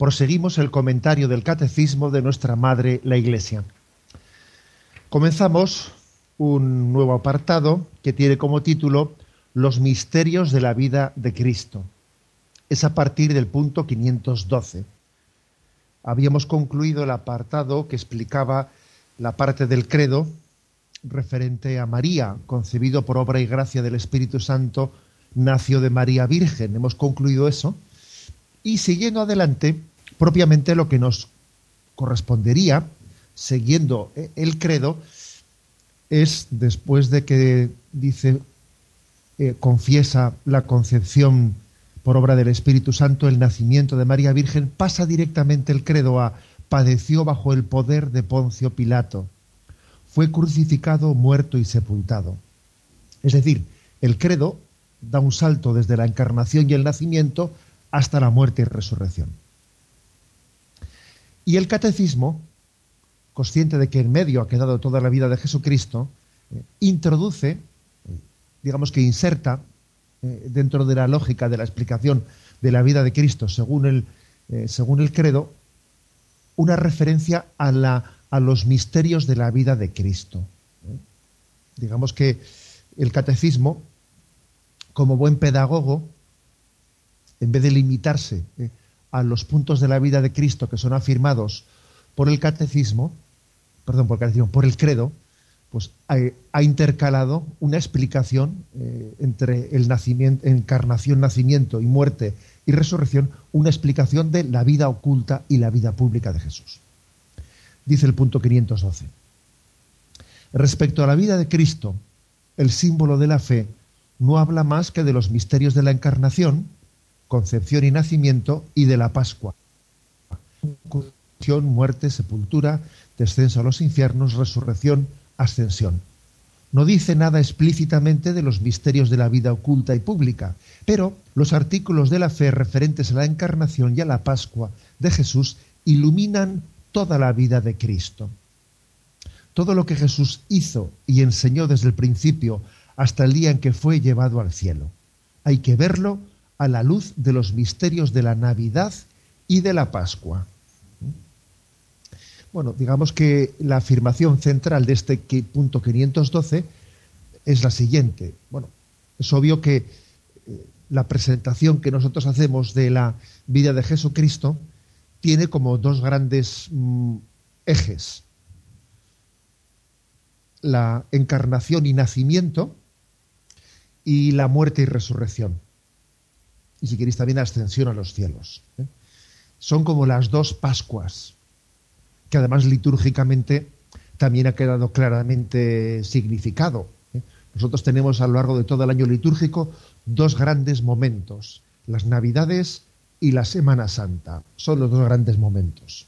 proseguimos el comentario del catecismo de nuestra Madre, la Iglesia. Comenzamos un nuevo apartado que tiene como título Los misterios de la vida de Cristo. Es a partir del punto 512. Habíamos concluido el apartado que explicaba la parte del credo referente a María, concebido por obra y gracia del Espíritu Santo, nació de María Virgen. Hemos concluido eso. Y siguiendo adelante, propiamente lo que nos correspondería, siguiendo eh, el credo, es después de que dice, eh, confiesa la concepción por obra del Espíritu Santo, el nacimiento de María Virgen, pasa directamente el credo a padeció bajo el poder de Poncio Pilato, fue crucificado, muerto y sepultado. Es decir, el credo da un salto desde la encarnación y el nacimiento hasta la muerte y resurrección. Y el catecismo, consciente de que en medio ha quedado toda la vida de Jesucristo, eh, introduce, eh, digamos que inserta eh, dentro de la lógica de la explicación de la vida de Cristo según el, según el credo, una referencia a, la, a los misterios de la vida de Cristo. Digamos que el catecismo, como buen pedagogo, en vez de limitarse a los puntos de la vida de Cristo que son afirmados por el catecismo, perdón, por el catecismo, por el credo, pues ha, intercalado una explicación eh, entre el nacimiento, encarnación, nacimiento y muerte y resurrección, una explicación de la vida oculta y la vida pública de Jesús. Dice el punto 512. Respecto a la vida de Cristo, el símbolo de la fe no habla más que de los misterios de la encarnación, concepción y nacimiento, y de la Pascua. Muerte, sepultura, descenso a los infiernos, resurrección, ascensión. No dice nada explícitamente de los misterios de la vida oculta y pública, pero los artículos de la fe referentes a la encarnación y a la Pascua de Jesús iluminan toda la vida de Cristo. Todo lo que Jesús hizo y enseñó desde el principio hasta el día en que fue llevado al cielo. Hay que verlo a la luz de los misterios de la Navidad y de la Pascua. Bueno, digamos que la afirmación central de este punto 512 es la siguiente. Bueno, es obvio que eh, la presentación que nosotros hacemos de la vida de Jesucristo tiene como dos grandes mm, ejes. La encarnación y nacimiento y la muerte y resurrección y si queréis también ascensión a los cielos. ¿eh? Son como las dos Pascuas, que además litúrgicamente también ha quedado claramente significado. ¿eh? Nosotros tenemos a lo largo de todo el año litúrgico dos grandes momentos, las Navidades y la Semana Santa. Son los dos grandes momentos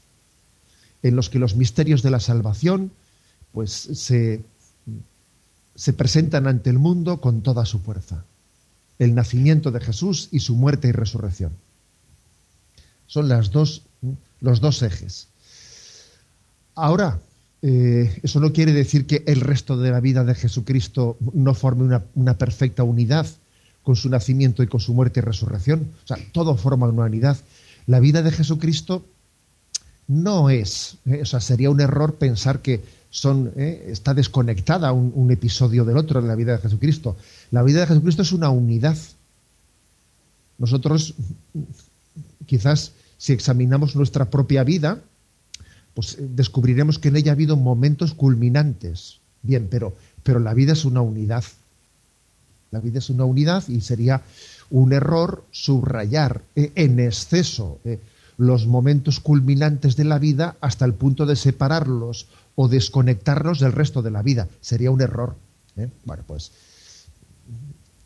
en los que los misterios de la salvación pues se, se presentan ante el mundo con toda su fuerza el nacimiento de Jesús y su muerte y resurrección. Son los dos ejes. Ahora, eh, eso no quiere decir que el resto de la vida de Jesucristo no forme una, una, perfecta unidad con su nacimiento y con su muerte y resurrección. O sea, todo forma una unidad. La vida de Jesucristo no es, eh, o sea, sería un error pensar que son, eh, está desconectada un, episodio del otro en la vida de Jesucristo. La vida de Jesucristo es una unidad. Nosotros, quizás, si examinamos nuestra propia vida, pues eh, descubriremos que en ella ha habido momentos culminantes. Bien, pero, pero la vida es una unidad. La vida es una unidad y sería un error subrayar eh, en exceso los momentos culminantes de la vida hasta el punto de separarlos o desconectarlos del resto de la vida. Sería un error. ¿eh? Bueno, pues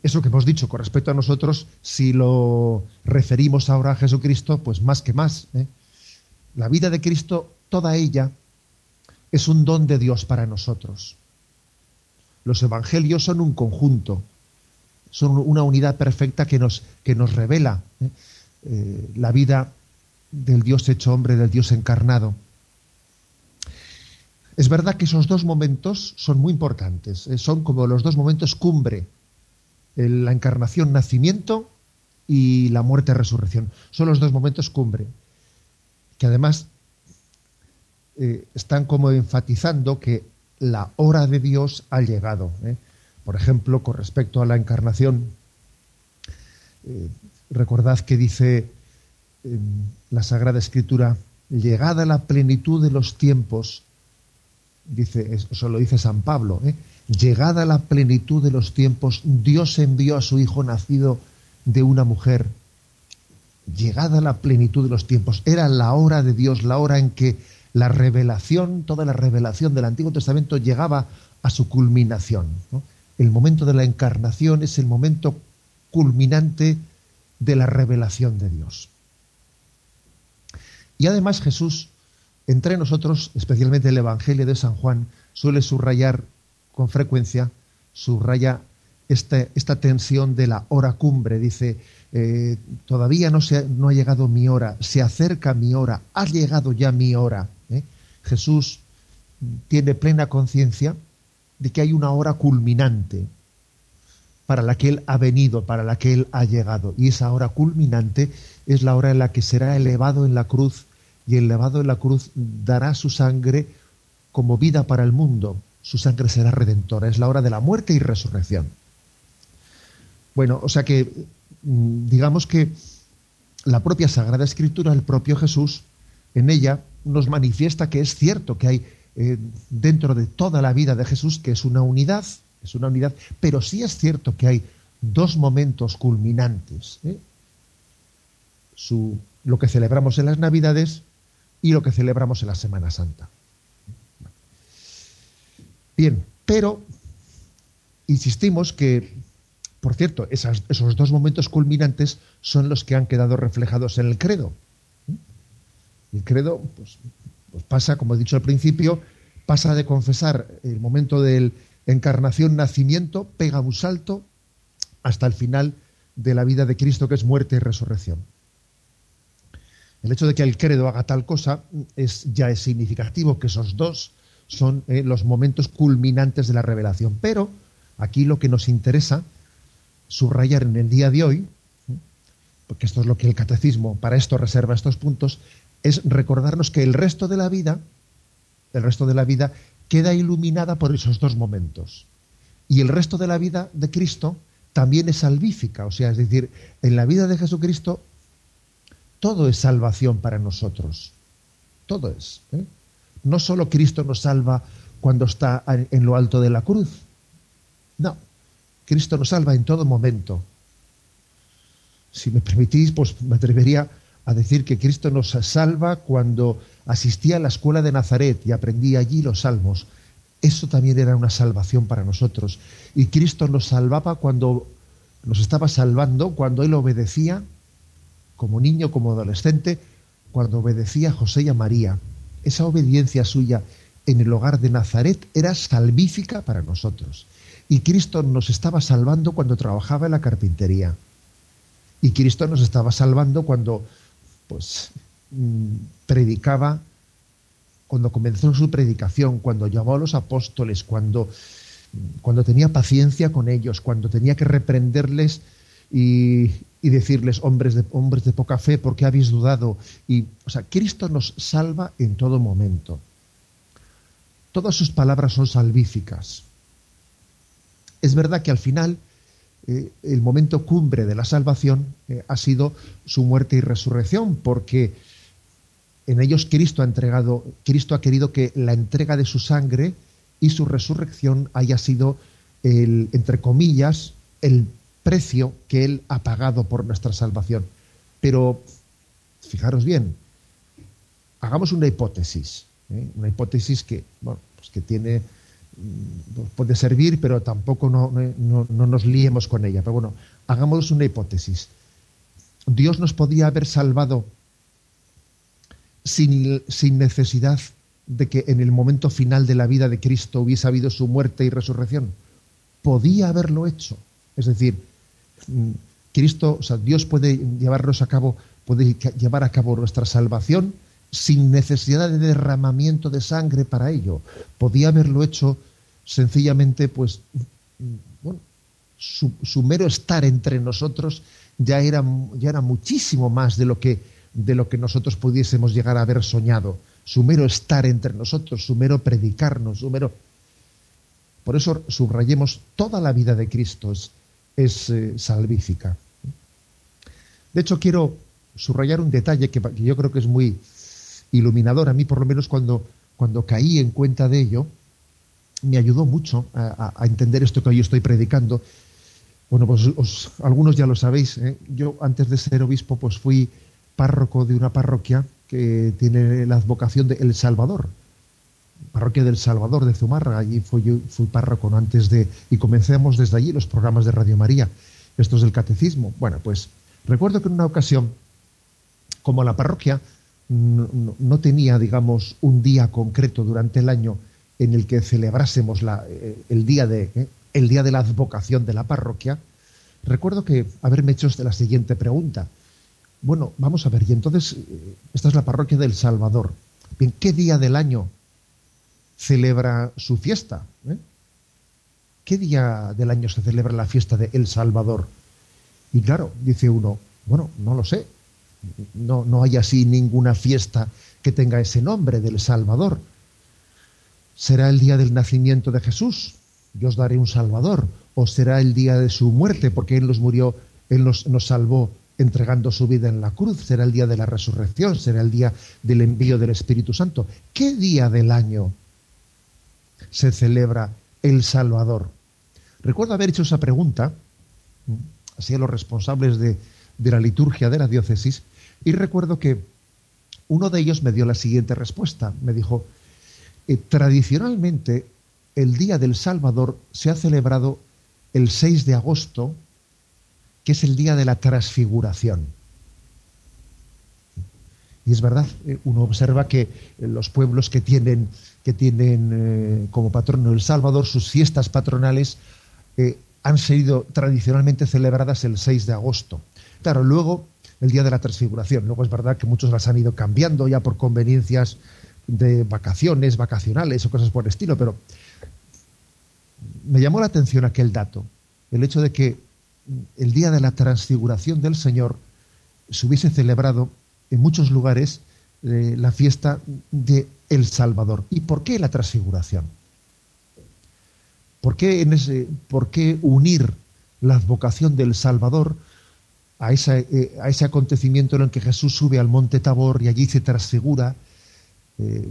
eso que hemos dicho con respecto a nosotros, si lo referimos ahora a Jesucristo, pues más que más. ¿eh? La vida de Cristo, toda ella, es un don de Dios para nosotros. Los evangelios son un conjunto, son una unidad perfecta que nos, que nos revela. Eh, la vida del Dios hecho hombre, del Dios encarnado. Es verdad que esos dos momentos son muy importantes, ¿eh? son como los dos momentos cumbre, la encarnación, nacimiento y la muerte, resurrección. Son los dos momentos cumbre, que además están como enfatizando que la hora de Dios ha llegado. ¿eh? Por ejemplo, con respecto a la encarnación, eh, recordad que dice la Sagrada Escritura, llegada la plenitud de los tiempos, dice, eso lo dice San Pablo, ¿eh? llegada la plenitud de los tiempos, Dios envió a su Hijo nacido de una mujer. Llegada la plenitud de los tiempos, era la hora de Dios, la hora en que la revelación, toda la revelación del Antiguo Testamento llegaba a su culminación. El momento de la encarnación es el momento culminante de la revelación de Dios. Y además Jesús, entre nosotros, especialmente el Evangelio de San Juan, suele subrayar con frecuencia, subraya esta, esta tensión de la hora cumbre. Dice, eh, todavía no, se, no ha llegado mi hora, se acerca mi hora, ha llegado ya mi hora. ¿eh? Jesús tiene plena conciencia de que hay una hora culminante para la que Él ha venido, para la que Él ha llegado. Y esa hora culminante es la hora en la que será elevado en la cruz y elevado en la cruz dará su sangre como vida para el mundo. Su sangre será redentora. Es la hora de la muerte y resurrección. Bueno, o sea que mm, digamos que la propia Sagrada Escritura, el propio Jesús, en ella nos manifiesta que es cierto que hay eh, dentro de toda la vida de Jesús que es una unidad, es una unidad, pero sí es cierto que hay dos momentos culminantes. ¿eh? Su, lo que celebramos en las Navidades y lo que celebramos en la Semana Santa. Bien, pero insistimos que, por cierto, esos dos momentos culminantes son los que han quedado reflejados en el credo. El credo pues, pues, pasa, como he dicho al principio, pasa de confesar el momento del encarnación, nacimiento, pega un salto hasta el final de la vida de Cristo, que es muerte y resurrección. El hecho de que el credo haga tal cosa es, ya es significativo, que esos dos son eh, los momentos culminantes de la revelación. Pero aquí lo que nos interesa subrayar en el día de hoy, porque esto es lo que el catecismo para esto reserva estos puntos, es recordarnos que el resto de la vida, el resto de la vida queda iluminada por esos dos momentos. Y el resto de la vida de Cristo también es salvífica, o sea, es decir, en la vida de Jesucristo todo es salvación para nosotros. Todo es. ¿eh? No solo Cristo nos salva cuando está en lo alto de la cruz. No, Cristo nos salva en todo momento. Si me permitís, pues me atrevería a decir que Cristo nos salva cuando asistía a la escuela de Nazaret y aprendía allí los salmos. Eso también era una salvación para nosotros. Y Cristo nos salvaba cuando nos estaba salvando, cuando Él obedecía, como niño, como adolescente, cuando obedecía a José y a María. Esa obediencia suya en el hogar de Nazaret era salvífica para nosotros. Y Cristo nos estaba salvando cuando trabajaba en la carpintería. Y Cristo nos estaba salvando cuando pues mm, predicaba, cuando comenzó su predicación, cuando llamó a los apóstoles, cuando, cuando tenía paciencia con ellos, cuando tenía que reprenderles y, y, decirles, hombres de, hombres de poca fe, ¿por qué habéis dudado? Y, o sea, Cristo nos salva en todo momento. Todas sus palabras son salvíficas. Es verdad que al final eh, el momento cumbre de la salvación eh, ha sido su muerte y resurrección, porque en ellos Cristo ha entregado, Cristo ha querido que la entrega de su sangre y su resurrección haya sido el, entre comillas, el precio que Él ha pagado por nuestra salvación. Pero, fijaros bien, hagamos una hipótesis, ¿eh? una hipótesis que, bueno, pues que tiene puede servir, pero tampoco no, nos liemos con ella. Pero bueno, hagamos una hipótesis. Dios nos podía haber salvado sin, sin necesidad de que en el momento final de la vida de Cristo hubiese habido su muerte y resurrección. Podía haberlo hecho. Es decir, mm, Cristo, o sea, Dios puede llevarnos a cabo, puede llevar a cabo nuestra salvación sin necesidad de derramamiento de sangre para ello. Podía haberlo hecho sencillamente, pues, mm, bueno, su, mero estar entre nosotros ya era, ya era muchísimo más de lo, que, de lo que nosotros pudiésemos llegar a haber soñado. Su mero estar entre nosotros, su mero predicarnos, su mero... Por eso subrayemos toda la vida de Cristo es, eh, salvífica. De hecho, quiero subrayar un detalle que, yo creo que es muy iluminador. A mí, por lo menos, cuando, cuando caí en cuenta de ello, me ayudó mucho a, entender esto que hoy estoy predicando. Bueno, pues algunos ya lo sabéis. ¿eh? Yo, antes de ser obispo, pues fui párroco de una parroquia que tiene la advocación de El Salvador, parroquia del Salvador de Zumárraga. Allí fui, párroco antes de. y comencemos desde allí los programas de Radio María, estos del catecismo. Bueno, pues recuerdo que en una ocasión, como la parroquia no, tenía, digamos, un día concreto durante el año en el que celebrásemos la, eh, el, día de, eh, el día de la advocación de la parroquia, recuerdo que haberme hecho la siguiente pregunta. Bueno, vamos a ver, y entonces, eh, esta es la parroquia del Salvador. Bien, ¿qué día del año celebra su fiesta? ¿Qué día del año se celebra la fiesta de El Salvador? Y claro, dice uno, bueno, no lo sé. No, no hay así ninguna fiesta que tenga ese nombre del Salvador. ¿Será el día del nacimiento de Jesús? Yo os daré un Salvador. ¿O será el día de su muerte? Porque Él nos murió, Él nos, nos salvó entregando su vida en la cruz. Será el día de la resurrección. Será el día del envío del Espíritu Santo. ¿Qué día del año se celebra el Salvador? Recuerdo haber hecho esa pregunta así a los responsables de, de la liturgia de la diócesis y recuerdo que uno de ellos me dio la siguiente respuesta. Me dijo, eh, tradicionalmente el Día del Salvador se ha celebrado el 6 de agosto, que es el Día de la Transfiguración. Y es verdad, eh, uno observa que los pueblos que tienen, que tienen eh, como patrono el Salvador, sus fiestas patronales han sido tradicionalmente celebradas el 6 de agosto. Claro, luego el Día de la Transfiguración. Luego es verdad que muchos las han ido cambiando ya por conveniencias de vacaciones, vacacionales o cosas por el estilo, pero me llamó la atención aquel dato, el hecho de que el día de la transfiguración del Señor se hubiese celebrado en muchos lugares la fiesta de El Salvador. ¿Y por qué la transfiguración? ¿Por qué, en ese, ¿Por qué unir la advocación del Salvador a, eh, a, ese acontecimiento en el que Jesús sube al monte Tabor y allí se transfigura? Eh,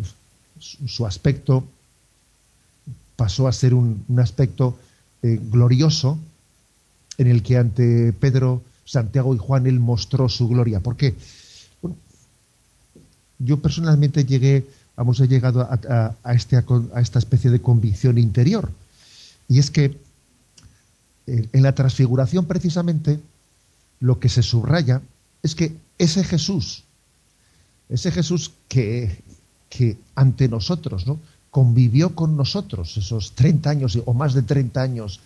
su, aspecto pasó a ser un, aspecto eh, glorioso en el que ante Pedro, Santiago y Juan él mostró su gloria. ¿Por qué? Yo personalmente llegué, vamos, he llegado a, este, a esta especie de convicción interior. Y es que eh, en la transfiguración precisamente lo que se subraya es que ese Jesús, ese Jesús que, que ante nosotros, ¿no? convivió con nosotros esos 30 años o más de 30 años,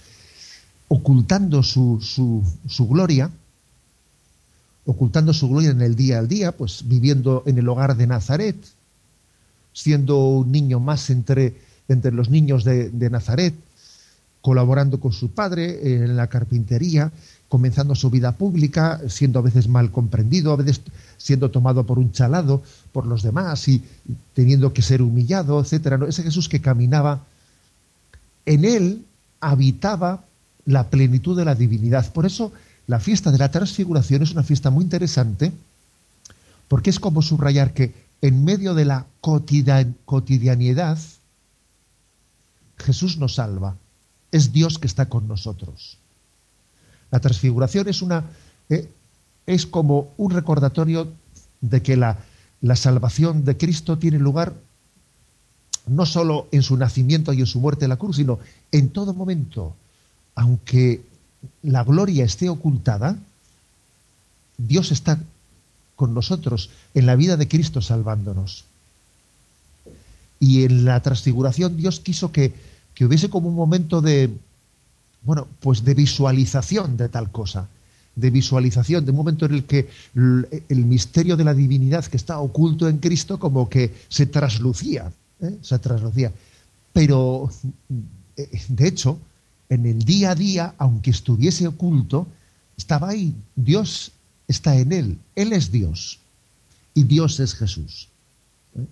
ocultando su, su, su, gloria, ocultando su gloria en el día al día, pues viviendo en el hogar de Nazaret, siendo un niño más entre, entre los niños de, de Nazaret, colaborando con su padre en la carpintería, comenzando su vida pública, siendo a veces mal comprendido, a veces siendo tomado por un chalado por los demás y teniendo que ser humillado, etcétera. Ese Jesús que caminaba, en él habitaba la plenitud de la divinidad. Por eso la fiesta de la transfiguración es una fiesta muy interesante, porque es como subrayar que en medio de la cotidianidad, Jesús nos salva. Es Dios que está con nosotros. La transfiguración es una eh, es como un recordatorio de que la, la salvación de Cristo tiene lugar no solo en su nacimiento y en su muerte en la cruz, sino en todo momento. Aunque la gloria esté ocultada, Dios está con nosotros en la vida de Cristo salvándonos. Y en la transfiguración Dios quiso que, que hubiese como un momento de, bueno, pues de visualización de tal cosa, de visualización, de un momento en el que el, misterio de la divinidad que está oculto en Cristo como que se traslucía, ¿eh? se traslucía. Pero, eh, de hecho, en el día a día, aunque estuviese oculto, estaba ahí. Dios está en él. Él es Dios. Y Dios es Jesús. ¿eh?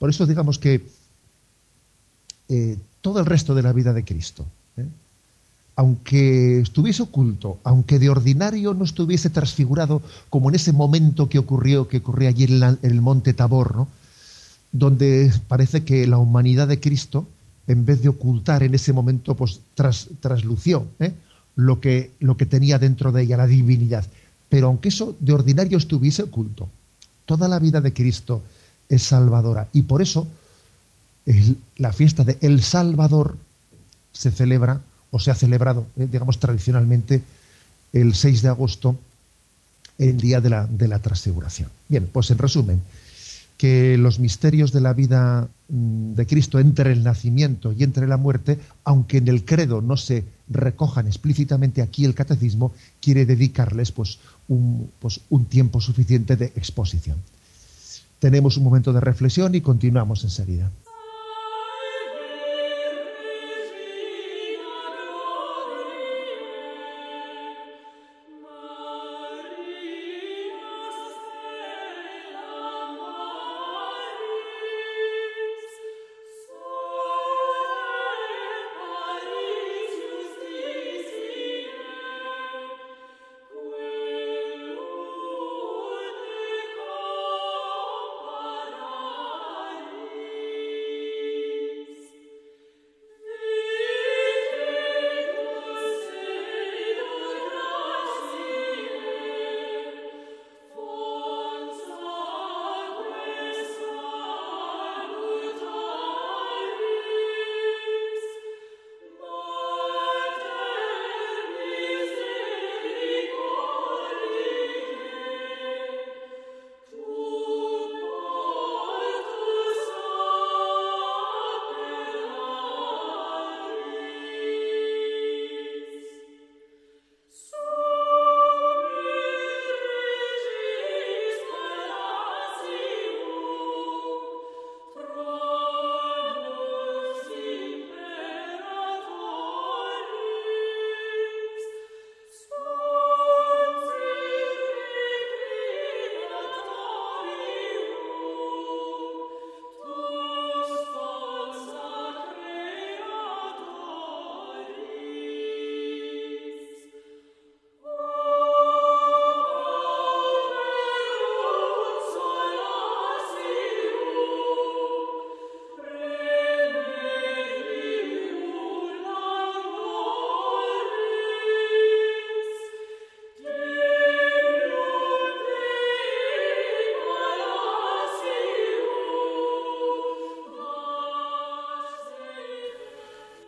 Por eso digamos que todo el resto de la vida de Cristo, aunque estuviese oculto, aunque de ordinario no estuviese transfigurado, como en ese momento que ocurrió, que ocurrió allí en, el monte Tabor, donde parece que la humanidad de Cristo, en vez de ocultar en ese momento, pues traslució ¿eh? lo, que, lo que tenía dentro de ella, la divinidad. Pero aunque eso de ordinario estuviese oculto, toda la vida de Cristo es salvadora. Y por eso la fiesta de El Salvador se celebra o se ha celebrado, eh, digamos, tradicionalmente el 6 de agosto, el día de la, de la transfiguración. Bien, pues en resumen, que los misterios de la vida de Cristo entre el nacimiento y entre la muerte, aunque en el credo no se recojan explícitamente aquí el catecismo, quiere dedicarles pues un, pues, un tiempo suficiente de exposición. Tenemos un momento de reflexión y continuamos enseguida.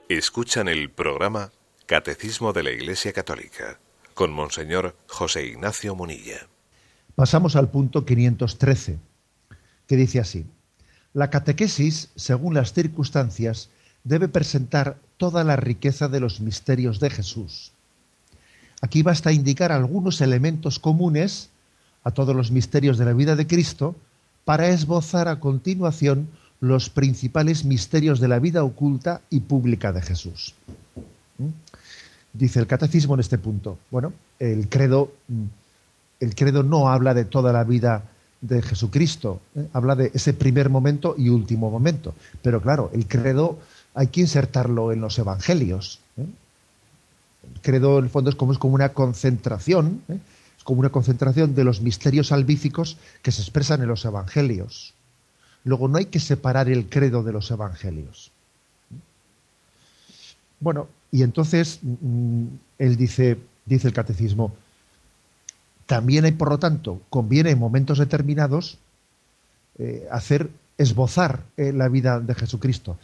Escuchan el programa Catecismo de la Iglesia Católica con Monseñor José Ignacio Munilla. Pasamos al punto 513, que dice así. La catequesis, según las circunstancias, debe presentar toda la riqueza de los misterios de Jesús. Aquí basta indicar algunos elementos comunes a todos los misterios de la vida de Cristo para esbozar a continuación los principales misterios de la vida oculta y pública de Jesús. ¿Mm? Dice el catecismo en este punto. Bueno, el credo, mm, el credo no habla de toda la vida de Jesucristo, ¿eh? habla de ese primer momento y último momento. Pero claro, el credo hay que insertarlo en los evangelios. ¿eh? El credo, en el fondo, es como, es como una concentración, ¿eh? es como una concentración de los misterios salvíficos que se expresan en los evangelios. Luego no hay que separar el credo de los evangelios. Bueno, y entonces mm, él dice, dice el catecismo, también hay, por lo tanto, conviene en momentos determinados eh, hacer esbozar eh, la vida de Jesucristo.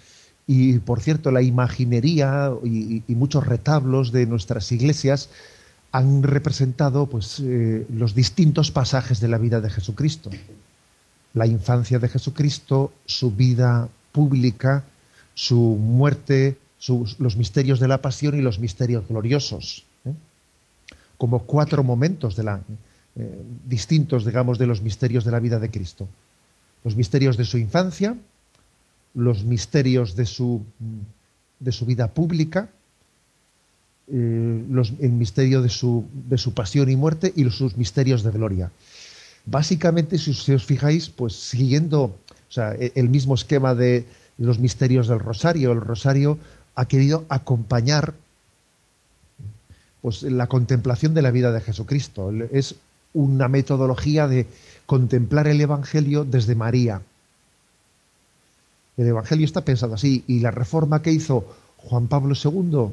Y por cierto, la imaginería y, muchos retablos de nuestras iglesias han representado pues, eh, los distintos pasajes de la vida de Jesucristo. La infancia de Jesucristo, su vida pública, su muerte, los misterios de la pasión y los misterios gloriosos. ¿eh? Como cuatro momentos de la, eh, distintos, digamos, de los misterios de la vida de Cristo. Los misterios de su infancia, los misterios de su, de su vida pública, eh, el misterio de su, de su pasión y muerte y sus misterios de gloria. Básicamente, si os fijáis, pues siguiendo e, el mismo esquema de los misterios del rosario, el rosario ha querido acompañar pues, la contemplación de la vida de Jesucristo. Es una metodología de contemplar el Evangelio desde María. El Evangelio está pensado así y la reforma que hizo Juan Pablo II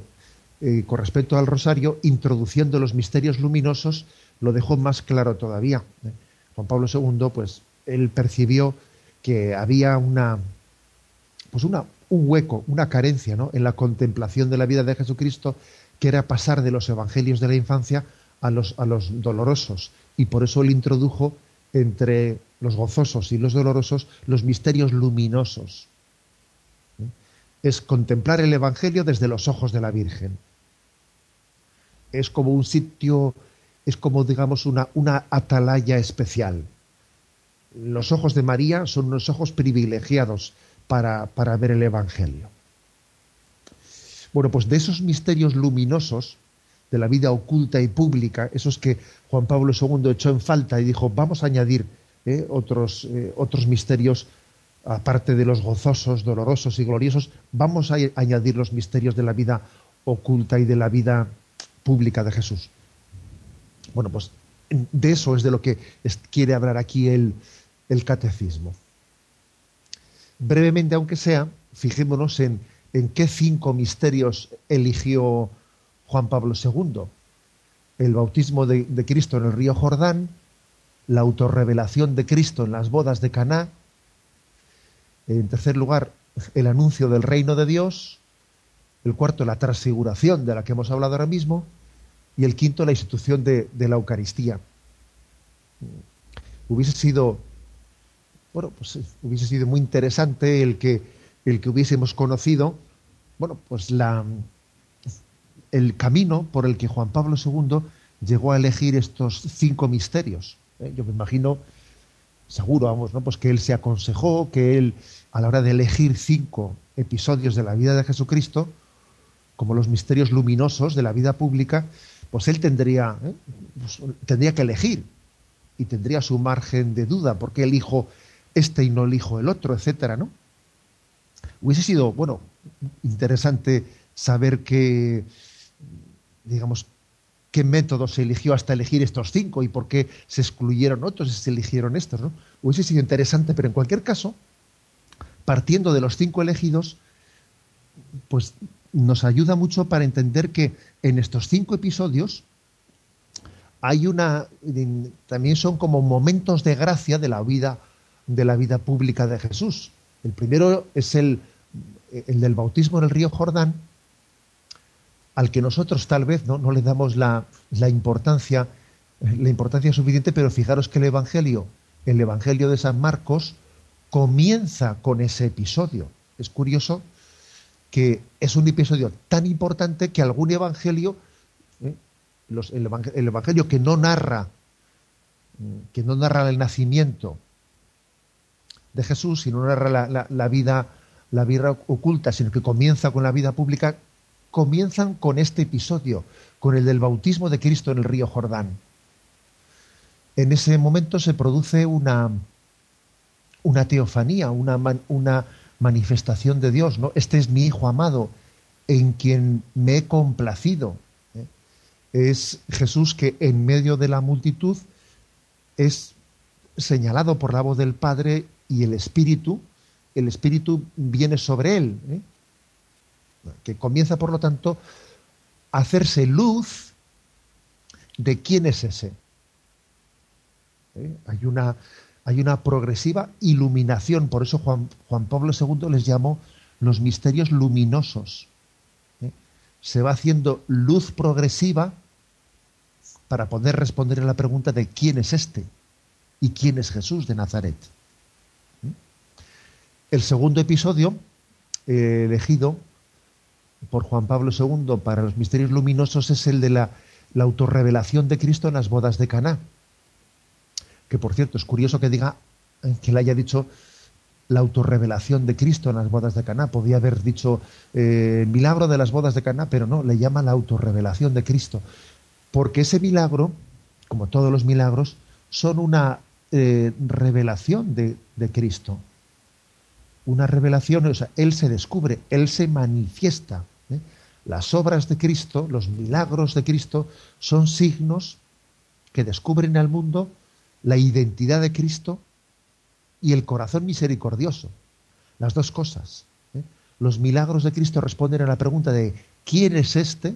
eh, con respecto al rosario, introduciendo los misterios luminosos, lo dejó más claro todavía. Juan Pablo II, pues, él percibió que había una, pues una, un hueco, una carencia ¿no? en la contemplación de la vida de Jesucristo, que era pasar de los evangelios de la infancia a los, a los dolorosos. Y por eso él introdujo entre los gozosos y los dolorosos los misterios luminosos. ¿eh? Es contemplar el Evangelio desde los ojos de la Virgen. Es como un sitio, es como digamos una, una atalaya especial. Los ojos de María son unos ojos privilegiados para, para ver el Evangelio. Bueno, pues de esos misterios luminosos de la vida oculta y pública, esos que Juan Pablo II echó en falta y dijo, vamos a añadir eh, otros, eh, otros misterios, aparte de los gozosos, dolorosos y gloriosos, vamos a añadir los misterios de la vida oculta y de la vida pública de Jesús. Bueno, pues de eso es de lo que quiere hablar aquí el, catecismo. Brevemente, aunque sea, fijémonos en, en qué cinco misterios eligió Juan Pablo II. El bautismo de, Cristo en el río Jordán, la autorrevelación de Cristo en las bodas de Caná, en tercer lugar, el anuncio del reino de Dios, el cuarto, la transfiguración de la que hemos hablado ahora mismo, y el quinto, la institución de, la Eucaristía. Hubiese sido bueno, pues hubiese sido muy interesante el que, el que hubiésemos conocido, bueno, pues la, el camino por el que Juan Pablo II llegó a elegir estos cinco misterios. ¿eh? Yo me imagino, seguro, vamos, ¿no? Pues que él se aconsejó, que él, a la hora de elegir cinco episodios de la vida de Jesucristo, como los misterios luminosos de la vida pública, pues él tendría, ¿eh? pues tendría que elegir y tendría su margen de duda, porque elijo este y no elijo el otro, etcétera, ¿no? Hubiese sido, bueno, interesante saber qué, digamos, qué método se eligió hasta elegir estos cinco y por qué se excluyeron otros y se eligieron estos, ¿no? Hubiese sido interesante, pero en cualquier caso, partiendo de los cinco elegidos, pues nos ayuda mucho para entender que en estos cinco episodios hay una, también son como momentos de gracia de la vida de la vida pública de Jesús. El primero es el, el del bautismo en el río Jordán, al que nosotros tal vez no, no le damos la, la, importancia, la importancia suficiente, pero fijaros que el Evangelio, el Evangelio de San Marcos, comienza con ese episodio. Es curioso que es un episodio tan importante que algún evangelio, ¿eh? el, evangelio, que no narra, que no narra el nacimiento de Jesús, sino narra la, vida, la vida oculta, sino que comienza con la vida pública, comienzan con este episodio, con el del bautismo de Cristo en el río Jordán. En ese momento se produce una, una teofanía, una manifestación de Dios. ¿no? Este es mi Hijo amado, en quien me he complacido. ¿eh? Es Jesús que en medio de la multitud es señalado por la voz del Padre y el Espíritu, el Espíritu viene sobre él, ¿eh? que comienza, por lo tanto, a hacerse luz de quién es ese. ¿Eh? Hay, una, hay una progresiva iluminación, por eso Juan, Pablo II les llamó los misterios luminosos. ¿eh? Se va haciendo luz progresiva para poder responder a la pregunta de quién es este y quién es Jesús de Nazaret. El segundo episodio, eh, elegido por Juan Pablo II para los misterios luminosos, es el de la, la autorrevelación de Cristo en las bodas de Caná. Que por cierto, es curioso que diga eh, que le haya dicho la autorrevelación de Cristo en las bodas de Caná. Podía haber dicho eh, milagro de las bodas de Caná, pero no, le llama la autorrevelación de Cristo. Porque ese milagro, como todos los milagros, son una eh, revelación de, Cristo. Una revelación, o sea, Él se descubre, Él se manifiesta. Las obras de Cristo, los milagros de Cristo, son signos que descubren al mundo la identidad de Cristo y el corazón misericordioso. Las dos cosas. ¿eh? Los milagros de Cristo responden a la pregunta de ¿quién es este?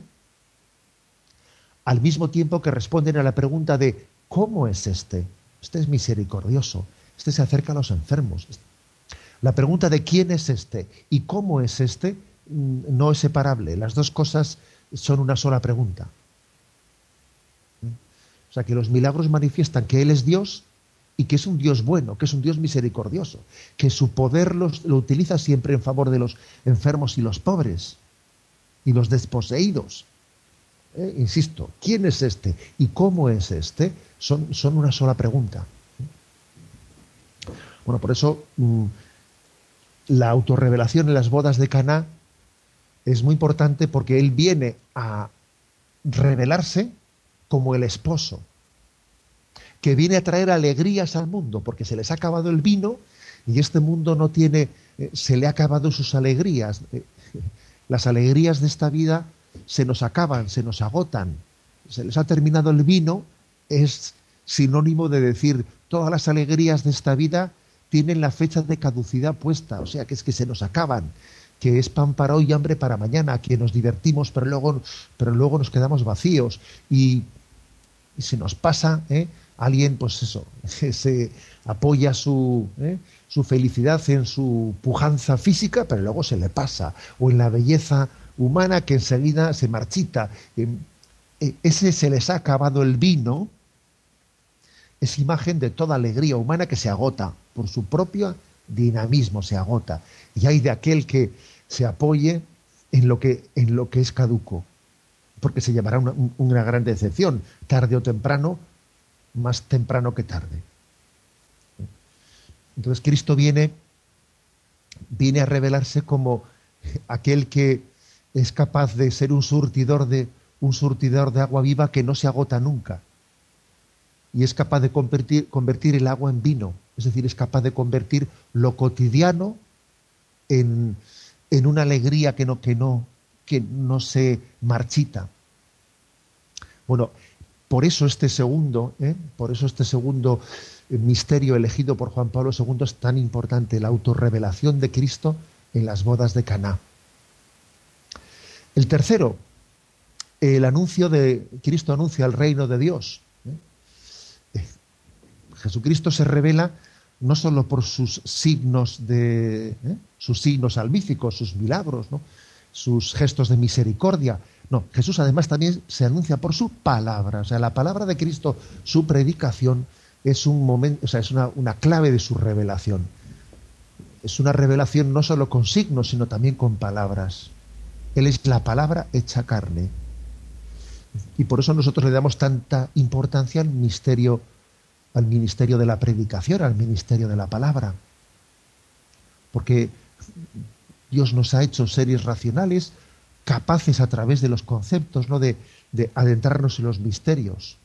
Al mismo tiempo que responden a la pregunta de ¿cómo es este? Este es misericordioso. Este se acerca a los enfermos. La pregunta de quién es este y cómo es este mm, no es separable. Las dos cosas son una sola pregunta. Sea que los milagros manifiestan que Él es Dios y que es un Dios bueno, que es un Dios misericordioso, que su poder lo utiliza siempre en favor de los enfermos y los pobres y los desposeídos. Eh, insisto, ¿quién es este y cómo es este? Son, son una sola pregunta. Bueno, por eso mm, la autorrevelación en las bodas de Caná es muy importante porque él viene a revelarse como el esposo que viene a traer alegrías al mundo, porque se les ha acabado el vino y este mundo no tiene, eh, se le ha acabado sus alegrías. Eh, las alegrías de esta vida se nos acaban, se nos agotan. Se les ha terminado el vino, es sinónimo de decir todas las alegrías de esta vida tienen la fecha de caducidad puesta, o sea que es que se nos acaban, que es pan para hoy y hambre para mañana, que nos divertimos pero luego, pero luego nos quedamos vacíos y, y se nos pasa, ¿eh? alguien, pues eso, se apoya su, ¿eh? su felicidad en su pujanza física, pero luego se le pasa, o en la belleza humana que enseguida se marchita. Em, e, ese se les ha acabado el vino, es imagen de toda alegría humana que se agota, por su propio dinamismo se agota. Y hay de aquel que se apoye en lo que, en lo que es caduco, porque se llevará una, gran decepción, tarde o temprano más temprano que tarde. Entonces Cristo viene, viene a revelarse como aquel que es capaz de ser un surtidor de un surtidor de agua viva que no se agota nunca. Y es capaz de convertir, convertir el agua en vino. Es decir, es capaz de convertir lo cotidiano en, en una alegría que no, que no, que no se marchita. Bueno, por eso este segundo, ¿eh? por eso este segundo eh, misterio elegido por Juan Pablo II es tan importante, la autorrevelación de Cristo en las bodas de Caná. El tercero, el anuncio de Cristo anuncia el reino de Dios. ¿eh? Jesucristo se revela no solo por sus signos de sus signos salvíficos, sus milagros, sus gestos de misericordia, no, Jesús además también se anuncia por su palabra. O sea, la palabra de Cristo, su predicación, es un momento, o sea, es una, una clave de su revelación. Es una revelación no solo con signos, sino también con palabras. Él es la palabra hecha carne. Y por eso nosotros le damos tanta importancia al misterio, al ministerio de la predicación, al ministerio de la palabra. Porque Dios nos ha hecho seres racionales, capaces a través de los conceptos, ¿no? de, adentrarnos en los misterios.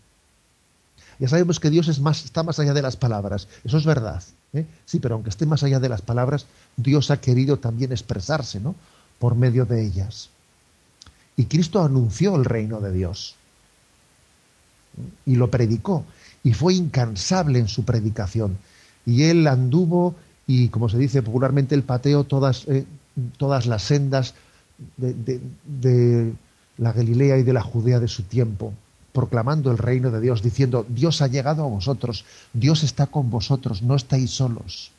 Ya sabemos que Dios es más, está más allá de las palabras, eso es verdad. ¿eh? Sí, pero aunque esté más allá de las palabras, Dios ha querido también expresarse ¿no? por medio de ellas. Y Cristo anunció el reino de Dios y lo predicó y fue incansable en su predicación. Y él anduvo y, como se dice popularmente, el pateo todas, eh, todas las sendas de, la Galilea y de la Judea de su tiempo, proclamando el reino de Dios, diciendo, Dios ha llegado a vosotros, Dios está con vosotros, no estáis solos,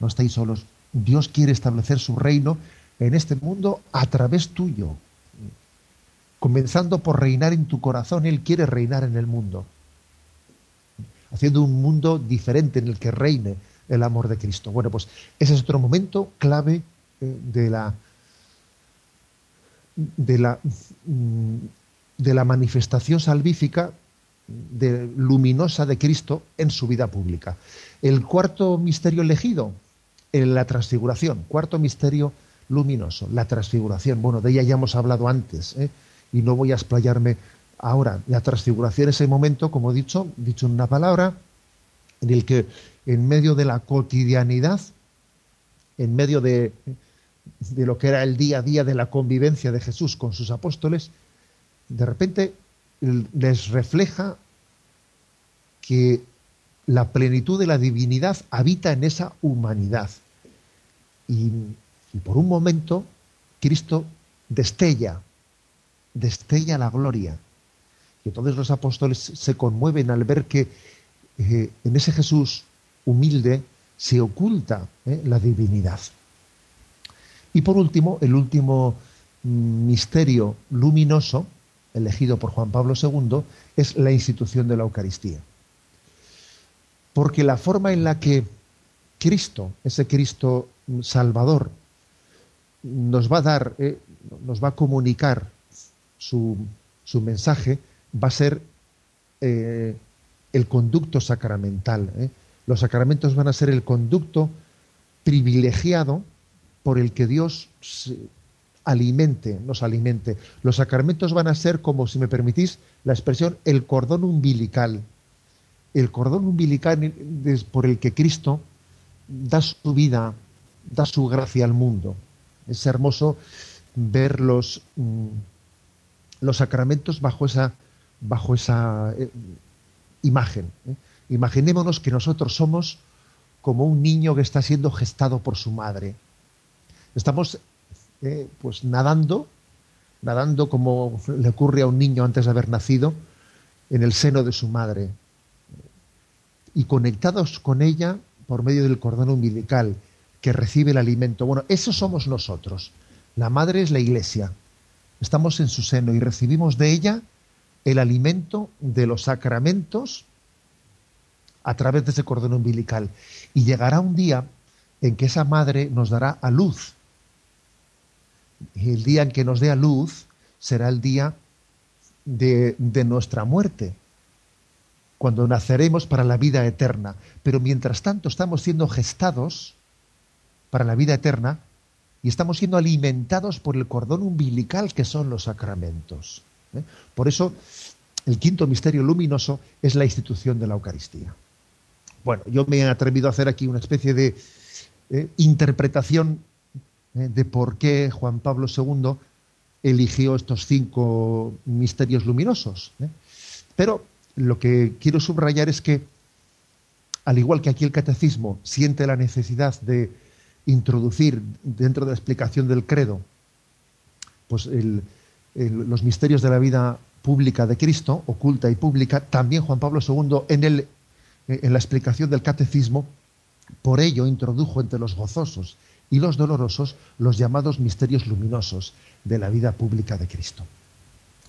no estáis solos. Dios quiere establecer su reino en este mundo a través tuyo. comenzando por reinar en tu corazón, Él quiere reinar en el mundo, haciendo un mundo diferente en el que reine el amor de Cristo. Bueno, pues ese es otro momento clave eh, de la de la mm, de la manifestación salvífica de, luminosa de Cristo en su vida pública. El cuarto misterio elegido, en la transfiguración, cuarto misterio luminoso, la transfiguración. Bueno, de ella ya hemos hablado antes ¿eh? y no voy a explayarme ahora. La transfiguración es el momento, como he dicho, dicho en una palabra, en el que en medio de la cotidianidad, en medio de, de lo que era el día a día de la convivencia de Jesús con sus apóstoles, de repente les refleja que la plenitud de la divinidad habita en esa humanidad. Y, por un momento Cristo destella, destella la gloria. Y todos los apóstoles se conmueven al ver que eh, en ese Jesús humilde se oculta eh, la divinidad. Y por último, el último mm, misterio luminoso elegido por Juan Pablo II, es la institución de la Eucaristía. Porque la forma en la que Cristo, ese Cristo Salvador, nos va a dar, eh, nos va a comunicar su, mensaje, va a ser eh, el conducto sacramental. Eh. Los sacramentos van a ser el conducto privilegiado por el que Dios alimente, nos alimente. Los sacramentos van a ser, como si me permitís la expresión, el cordón umbilical. El cordón umbilical por el que Cristo da su vida, da su gracia al mundo. Es hermoso ver los, mm, los sacramentos bajo esa, bajo esa eh, imagen. ¿eh? Imaginémonos que nosotros somos como un niño que está siendo gestado por su madre. Estamos eh, pues nadando, nadando como le ocurre a un niño antes de haber nacido, en el seno de su madre, y conectados con ella por medio del cordón umbilical que recibe el alimento. Bueno, eso somos nosotros. La madre es la iglesia. Estamos en su seno y recibimos de ella el alimento de los sacramentos a través de ese cordón umbilical. Y llegará un día en que esa madre nos dará a luz el día en que nos dé a luz será el día de, nuestra muerte, cuando naceremos para la vida eterna. Pero mientras tanto estamos siendo gestados para la vida eterna y estamos siendo alimentados por el cordón umbilical que son los sacramentos. ¿eh? Por eso el quinto misterio luminoso es la institución de la Eucaristía. Bueno, yo me he atrevido a hacer aquí una especie de eh, interpretación ¿eh? de por qué Juan Pablo II eligió estos cinco misterios luminosos. ¿eh? Pero lo que quiero subrayar es que, al igual que aquí el catecismo siente la necesidad de introducir dentro de la explicación del credo pues los misterios de la vida pública de Cristo, oculta y pública, también Juan Pablo II en, el, en la explicación del catecismo, por ello introdujo entre los gozosos y los dolorosos los llamados misterios luminosos de la vida pública de Cristo.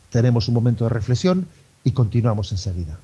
Tenemos un momento de reflexión y continuamos enseguida.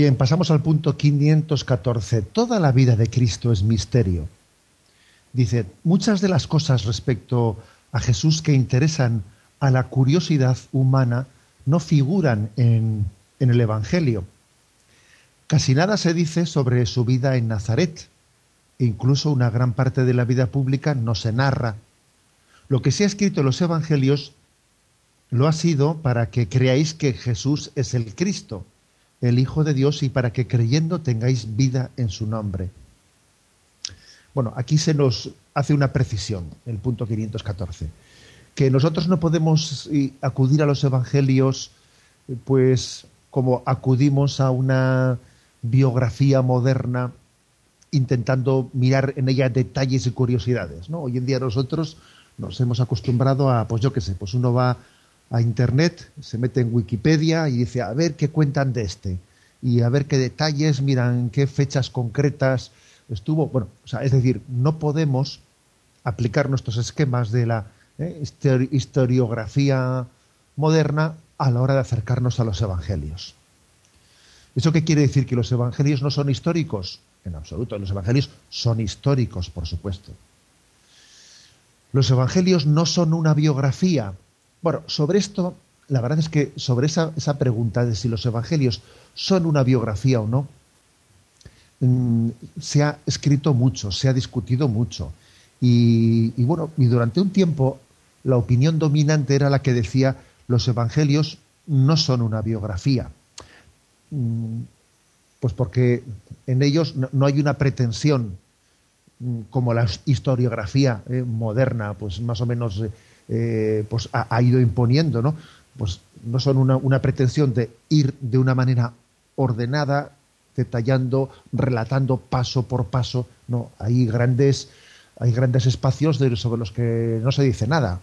Bien, pasamos al punto 514. Toda la vida de Cristo es misterio. Dice, muchas de las cosas respecto a Jesús que interesan a la curiosidad humana no figuran en, en el Evangelio. Casi nada se dice sobre su vida en Nazaret. Incluso una gran parte de la vida pública no se narra. Lo que se ha escrito en los Evangelios lo ha sido para que creáis que Jesús es el Cristo, el Hijo de Dios, y para que creyendo tengáis vida en su nombre. Bueno, aquí se nos hace una precisión, el punto 514, que nosotros no podemos eh, acudir a los Evangelios pues como acudimos a una biografía moderna intentando mirar en ella detalles y curiosidades. ¿no? Hoy en día nosotros nos hemos acostumbrado a, pues yo qué sé, pues uno va a Internet, se mete en Wikipedia y dice, a ver qué cuentan de este, y a ver qué detalles, miran qué fechas concretas estuvo. Bueno, o sea, es decir, no podemos aplicar nuestros esquemas de la eh, historiografía moderna a la hora de acercarnos a los evangelios. ¿Eso qué quiere decir? ¿Que los evangelios no son históricos? En absoluto, los evangelios son históricos, por supuesto. Los evangelios no son una biografía. Bueno, sobre esto, la verdad es que sobre esa, esa pregunta de si los evangelios son una biografía o no, mm, se ha escrito mucho, se ha discutido mucho. Y, bueno, y durante un tiempo la opinión dominante era la que decía los evangelios no son una biografía. Mm, pues porque en ellos no hay una pretensión mm, como la historiografía eh, moderna, pues más o menos eh, pues ha, ido imponiendo, ¿no? Pues no son una, pretensión de ir de una manera ordenada, detallando, relatando paso por paso, no, hay grandes, hay grandes espacios sobre los que no se dice nada.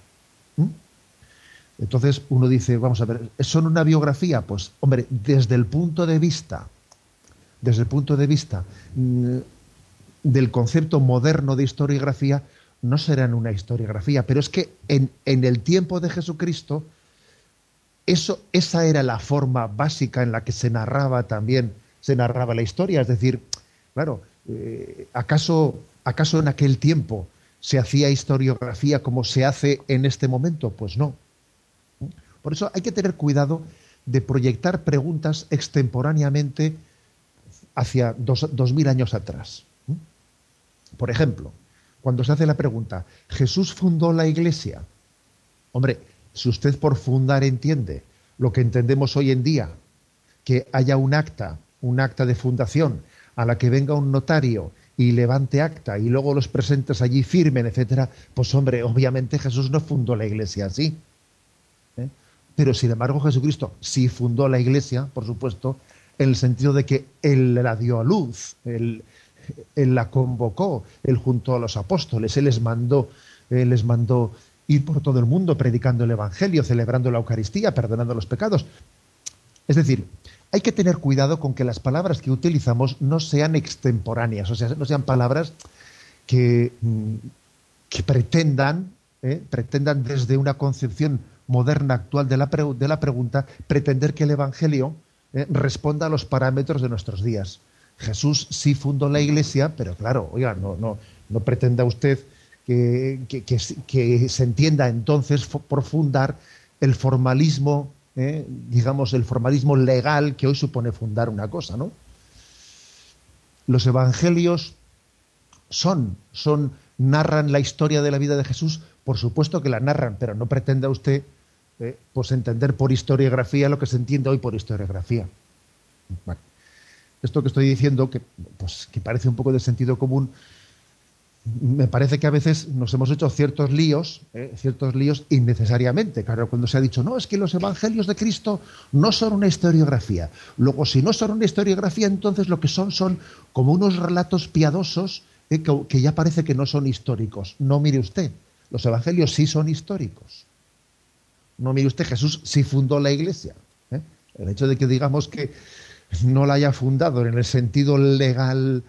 Entonces uno dice, vamos a ver, ¿son una biografía? Pues, hombre, desde el punto de vista, desde el punto de vista mm, del concepto moderno de historiografía, no serán una historiografía, pero es que en, el tiempo de Jesucristo, eso, esa era la forma básica en la que se narraba también, se narraba la historia. Es decir, claro, eh, ¿acaso, ¿acaso en aquel tiempo se hacía historiografía como se hace en este momento? Pues no por eso hay que tener cuidado de proyectar preguntas extemporáneamente hacia dos, mil años atrás. Por ejemplo, cuando se hace la pregunta, ¿Jesús fundó la iglesia? Hombre, si usted por fundar entiende lo que entendemos hoy en día, que haya un acta, un acta de fundación, a la que venga un notario y levante acta y luego los presentes allí firmen, etcétera, pues hombre, obviamente Jesús no fundó la iglesia así. Pero sin embargo Jesucristo sí fundó la iglesia, por supuesto, en el sentido de que Él la dio a luz, la convocó, Él junto a los apóstoles, Él les mandó, Él les mandó ir por todo el mundo predicando el Evangelio, celebrando la Eucaristía, perdonando los pecados. Es decir, hay que tener cuidado con que las palabras que utilizamos no sean extemporáneas, o sea, no sean palabras que, mm, pretendan, ¿eh? pretendan desde una concepción moderna actual de la, de la pregunta pretender que el Evangelio eh, responda a los parámetros de nuestros días. Jesús sí fundó la Iglesia, pero claro, oiga, no, pretenda usted que, que, se entienda entonces por fundar el formalismo, eh, digamos, el formalismo legal que hoy supone fundar una cosa, ¿no? Los evangelios son, son, narran la historia de la vida de Jesús, por supuesto que la narran, pero no pretenda usted ¿eh? pues entender por historiografía lo que se entiende hoy por historiografía. Esto que estoy diciendo, que, pues, que parece un poco de sentido común, me parece que a veces nos hemos hecho ciertos líos, ¿eh? ciertos líos innecesariamente. Claro, cuando se ha dicho, no, es que los evangelios de Cristo no son una historiografía. Luego, si no son una historiografía, entonces lo que son son como unos relatos piadosos ¿eh? que ya parece que no son históricos. No mire usted, los evangelios sí son históricos. No mire usted, Jesús sí fundó la iglesia. ¿eh? El hecho de que digamos que no la haya fundado en el sentido legal,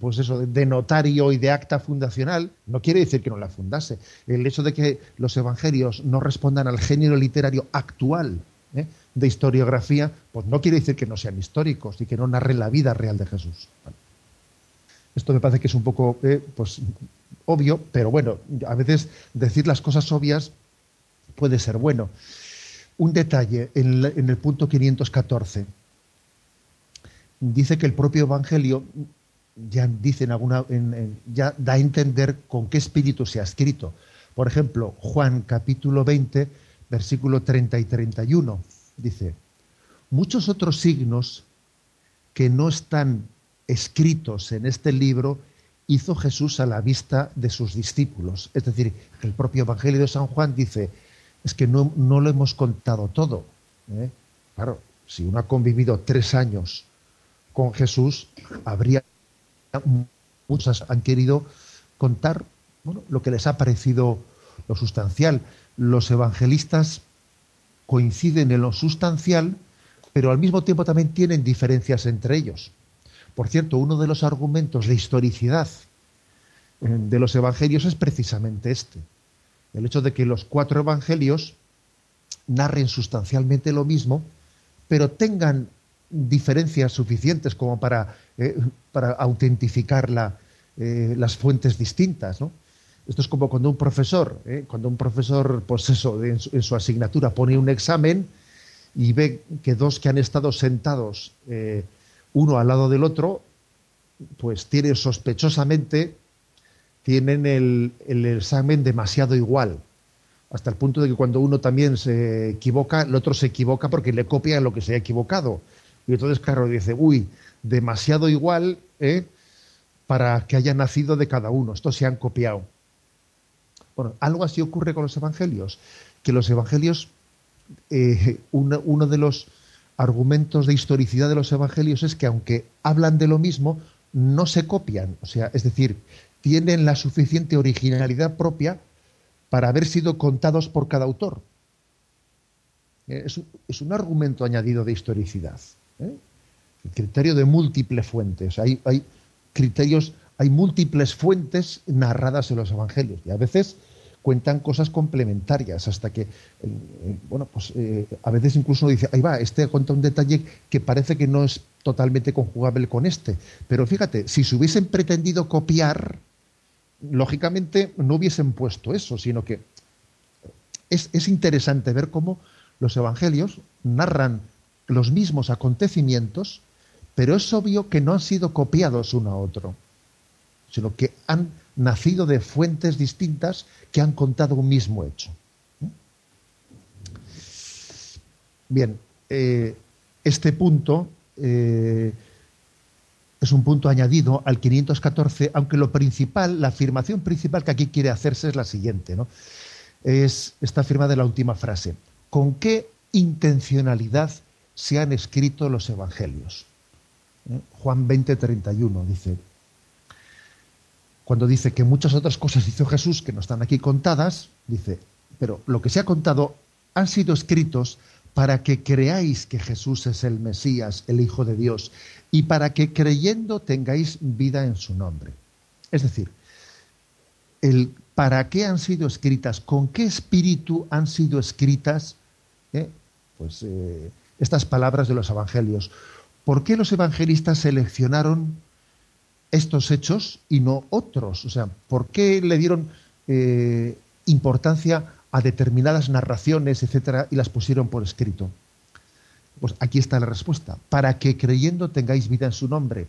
pues eso, de notario y de acta fundacional, no quiere decir que no la fundase. El hecho de que los evangelios no respondan al género literario actual, ¿eh? de historiografía, pues no quiere decir que no sean históricos y que no narren la vida real de Jesús. Esto me parece que es un poco eh, pues, obvio, pero bueno, a veces decir las cosas obvias puede ser bueno. Un detalle en, el punto 514. Dice que el propio Evangelio ya dice alguna, ya da a entender con qué espíritu se ha escrito. Por ejemplo, Juan capítulo 20, versículo 30 y 31, dice, muchos otros signos que no están escritos en este libro hizo Jesús a la vista de sus discípulos. Es decir, el propio Evangelio de San Juan dice, es que no, lo hemos contado todo. ¿eh? Claro, si uno ha convivido tres años con Jesús, habría muchas han querido contar lo que les ha parecido lo sustancial. Los evangelistas coinciden en lo sustancial, pero al mismo tiempo también tienen diferencias entre ellos. Por cierto, uno de los argumentos de historicidad eh, de los evangelios es precisamente este. El hecho de que los cuatro evangelios narren sustancialmente lo mismo, pero tengan diferencias suficientes como para, eh, para autentificar eh, las fuentes distintas. Esto es como cuando un profesor, cuando un profesor, pues eso, en su, asignatura pone un examen y ve que dos que han estado sentados uno al lado del otro, pues tienen sospechosamente, tienen el, examen demasiado igual, hasta el punto de que cuando uno también se equivoca, el otro se equivoca porque le copia lo que se ha equivocado. Y entonces, claro, dice, uy, demasiado igual ¿eh? para que haya nacido de cada uno, estos se han copiado. Bueno, algo así ocurre con los evangelios, que los evangelios, eh, uno de los argumentos de historicidad de los evangelios es que aunque hablan de lo mismo, no se copian, o sea, es decir, tienen la suficiente originalidad propia para haber sido contados por cada autor. Eh, es un, argumento añadido de historicidad. ¿Eh? El criterio de múltiples fuentes. Hay, hay criterios, hay múltiples fuentes narradas en los evangelios. Y a veces cuentan cosas complementarias hasta que, eh, bueno, pues eh, a veces incluso dice, ahí va, este cuenta un detalle que parece que no es totalmente conjugable con este. Pero fíjate, si se hubiesen pretendido copiar, lógicamente no hubiesen puesto eso, sino que es, es interesante ver cómo los evangelios narran los mismos acontecimientos, pero es obvio que no han sido copiados uno a otro, sino que han nacido de fuentes distintas que han contado un mismo hecho. Bien, eh, este punto eh, es un punto añadido al 514, aunque lo principal, la afirmación principal que aquí quiere hacerse es la siguiente, ¿no? Es esta afirmada en la última frase. ¿Con qué intencionalidad se han escrito los evangelios? ¿Eh? Juan 20, 31 dice, cuando dice que muchas otras cosas hizo Jesús que no están aquí contadas, dice, pero lo que se ha contado han sido escritos para que creáis que Jesús es el Mesías, el Hijo de Dios, y para que creyendo tengáis vida en su nombre. Es decir, el para qué han sido escritas, con qué espíritu han sido escritas, ¿eh? pues eh, estas palabras de los evangelios. ¿Por qué los evangelistas seleccionaron estos hechos y no otros? O sea, ¿por qué le dieron eh, importancia a determinadas narraciones, etcétera, y las pusieron por escrito? Pues aquí está la respuesta. Para que creyendo tengáis vida en su nombre.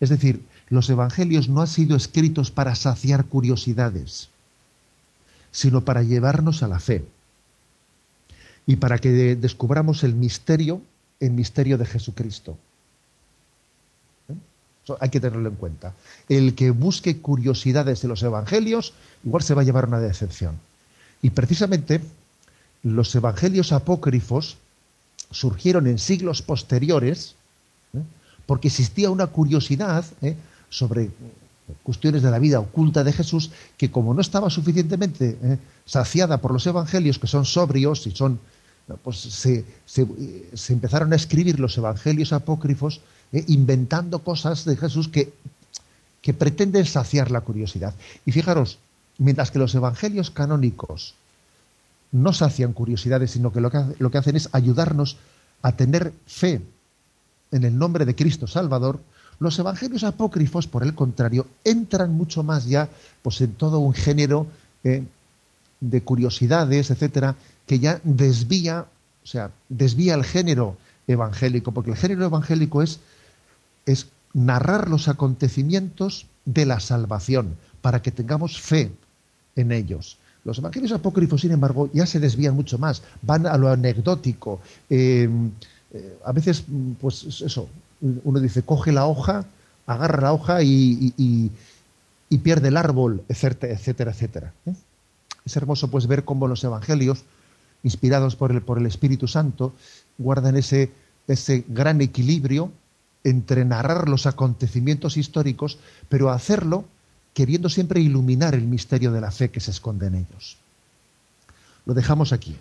Es decir, los evangelios no han sido escritos para saciar curiosidades, sino para llevarnos a la fe y para que descubramos el misterio, el misterio de Jesucristo hay que tenerlo en cuenta. El que busque curiosidades de los evangelios, igual se va a llevar una decepción. Y precisamente los evangelios apócrifos surgieron en siglos posteriores ¿eh? porque existía una curiosidad ¿eh? sobre cuestiones de la vida oculta de Jesús que como no estaba suficientemente ¿eh? saciada por los evangelios que son sobrios y son pues se, se empezaron a escribir los evangelios apócrifos ¿eh? inventando cosas de Jesús que, que pretenden saciar la curiosidad. Y fijaros, mientras que los evangelios canónicos no sacian curiosidades, sino que lo, que lo que hacen es ayudarnos a tener fe en el nombre de Cristo Salvador, los evangelios apócrifos, por el contrario, entran mucho más ya pues, en todo un género eh, de curiosidades, etcétera, que ya desvía, o sea, desvía el género evangélico, porque el género evangélico es, es narrar los acontecimientos de la salvación, para que tengamos fe en ellos. Los evangelios apócrifos, sin embargo, ya se desvían mucho más, van a lo anecdótico. Eh, eh, a veces, pues eso, uno dice, coge la hoja, agarra la hoja y, pierde el árbol, etcétera, etcétera, etcétera. ¿eh? Es hermoso pues ver cómo los evangelios, inspirados por el, por el Espíritu Santo, guardan ese, ese gran equilibrio entre narrar los acontecimientos históricos, pero hacerlo queriendo siempre iluminar el misterio de la fe que se esconde en ellos. Lo dejamos aquí.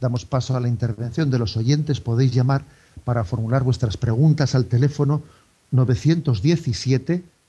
Damos paso a la intervención de los oyentes. Podéis llamar para formular vuestras preguntas al teléfono 917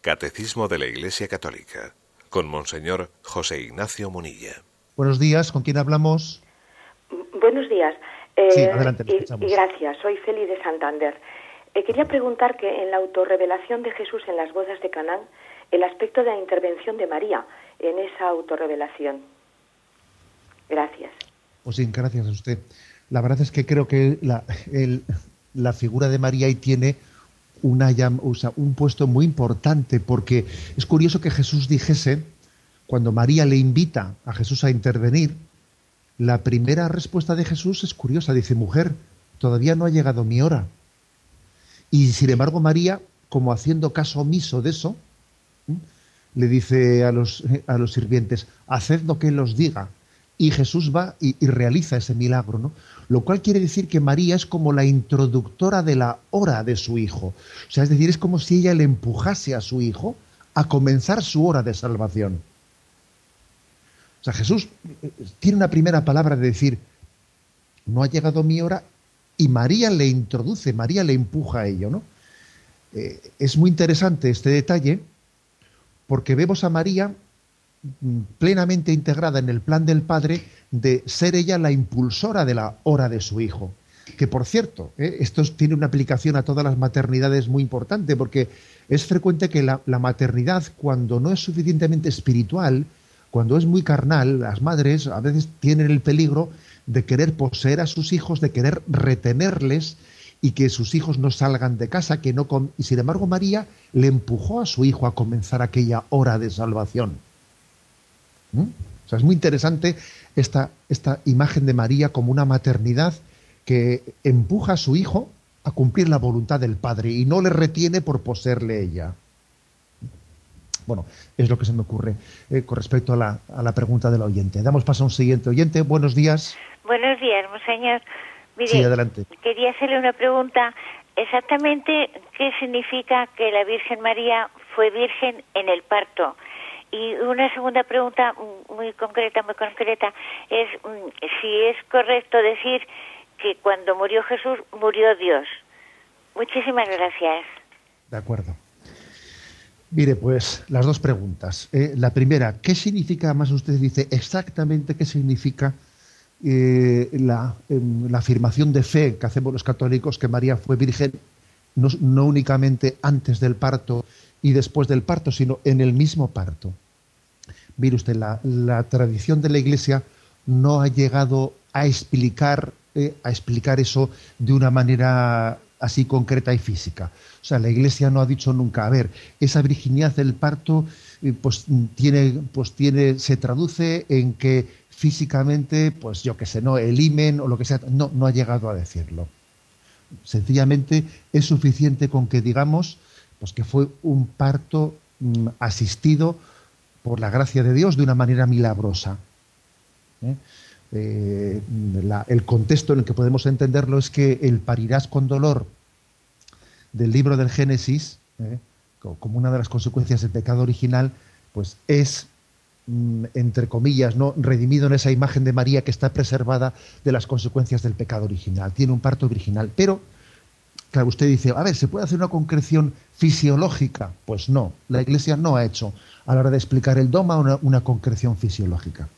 Catecismo de la Iglesia Católica, con Monseñor José Ignacio Munilla. Buenos días, ¿con quién hablamos? Buenos días. sí, eh, adelante, y, gracias, soy Feli de Santander. Eh, quería preguntar que en la autorrevelación de Jesús en las bodas de Canaán, el aspecto de la intervención de María en esa autorrevelación. Gracias. Pues sí, gracias a usted. La verdad es que creo que la, la figura de María ahí tiene un puesto muy importante, porque es curioso que Jesús dijese, cuando María le invita a Jesús a intervenir, la primera respuesta de Jesús es curiosa, dice, mujer, todavía no ha llegado mi hora. Y sin embargo María, como haciendo caso omiso de eso, le dice a los, a los sirvientes, haced lo que él os diga. Y Jesús va y, realiza ese milagro, ¿no? lo cual quiere decir que María es como la introductora de la hora de su hijo. O sea, es decir, es como si ella le empujase a su hijo a comenzar su hora de salvación. O sea, Jesús eh, tiene una primera palabra de decir, no ha llegado mi hora, y María le introduce, María le empuja a ello, ¿no? Eh, es muy interesante este detalle porque vemos a María plenamente integrada en el plan del Padre de ser ella la impulsora de la hora de su hijo. Que por cierto, ¿eh? esto tiene una aplicación a todas las maternidades muy importante, porque es frecuente que la, la maternidad, cuando no es suficientemente espiritual, cuando es muy carnal, las madres a veces tienen el peligro de querer poseer a sus hijos, de querer retenerles y que sus hijos no salgan de casa, que no y sin embargo María le empujó a su hijo a comenzar aquella hora de salvación. ¿Mm? O sea, es muy interesante esta, esta imagen de María como una maternidad que empuja a su hijo a cumplir la voluntad del Padre y no le retiene por poseerle ella. Bueno, es lo que se me ocurre eh, con respecto a la, a la pregunta del oyente. Damos paso a un siguiente oyente. Buenos días. Buenos días, monseñor. Mire, sí, adelante. Quería hacerle una pregunta. Exactamente, ¿qué significa que la Virgen María fue virgen en el parto? Y una segunda pregunta muy concreta, muy concreta, es mm, si es correcto decir que cuando murió Jesús murió Dios. Muchísimas gracias. De acuerdo. Mire, pues las dos preguntas. Eh, la primera, ¿qué significa, más usted dice exactamente qué significa eh, la, em, la, afirmación de fe que hacemos los católicos que María fue virgen no, únicamente antes del parto y después del parto, sino en el mismo parto? Mire usted, la, tradición de la Iglesia no ha llegado a explicar, eh, a explicar eso de una manera así concreta y física. O sea, la Iglesia no ha dicho nunca, a ver, esa virginidad del parto eh, pues tiene, pues tiene, se traduce en que físicamente, pues yo qué sé, no, el imen o lo que sea, no, no ha llegado a decirlo. Sencillamente es suficiente con que digamos pues que fue un parto mm, asistido por la gracia de Dios de una manera milagrosa. ¿eh? Eh, el contexto en el que podemos entenderlo es que el parirás con dolor del libro del Génesis, eh, como una de las consecuencias del pecado original, pues es, mm, entre comillas, ¿no? redimido en esa imagen de María que está preservada de las consecuencias del pecado original. Tiene un parto virginal. Pero, claro, usted dice, a ver, ¿se puede hacer una concreción fisiológica? Pues no, la Iglesia no ha hecho a la hora de explicar el doma una, una concreción fisiológica.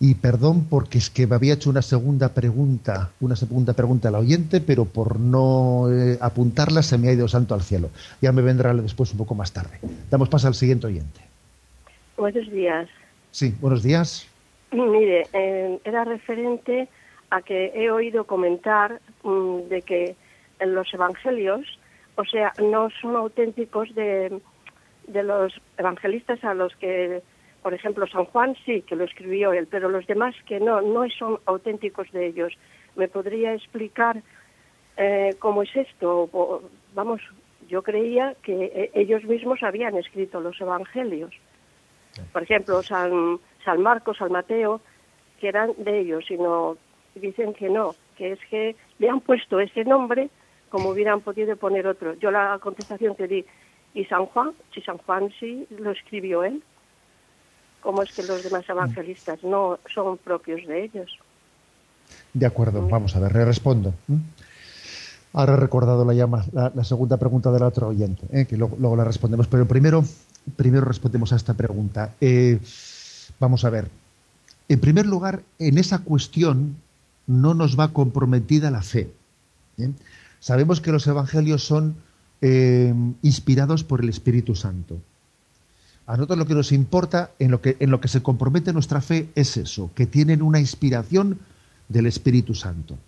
Y perdón porque es que me había hecho una segunda pregunta, una segunda pregunta al oyente, pero por no eh, apuntarla se me ha ido santo al cielo. Ya me vendrá después un poco más tarde. Damos paso al siguiente oyente. Buenos días. Sí, buenos días. Mire, eh, era referente a que he oído comentar mm, de que los evangelios, o sea, no son auténticos de, de los evangelistas a los que por ejemplo, San Juan sí, que lo escribió él, pero los demás que no, no son auténticos de ellos. ¿Me podría explicar eh, cómo es esto? vamos, yo creía que eh, ellos mismos habían escrito los evangelios. Por ejemplo, San, San Marcos, San Mateo, que eran de ellos, sino dicen que no, que es que le han puesto ese nombre como hubieran podido poner otro. Yo la contestación que di, ¿y San Juan? Si San Juan sí lo escribió él cómo es que los demás evangelistas no son propios de ellos. De acuerdo, vamos a ver, le respondo. Ahora he recordado la, llama, la, segunda pregunta del otro oyente, ¿eh? que luego, la respondemos, pero primero, primero respondemos a esta pregunta. Eh, vamos a ver. En primer lugar, en esa cuestión no nos va comprometida la fe. ¿eh? Sabemos que los evangelios son inspirados por el Espíritu Santo. A nosotros lo que nos importa, en lo que, en lo que se compromete nuestra fe, es eso, que tienen una inspiración del Espíritu Santo.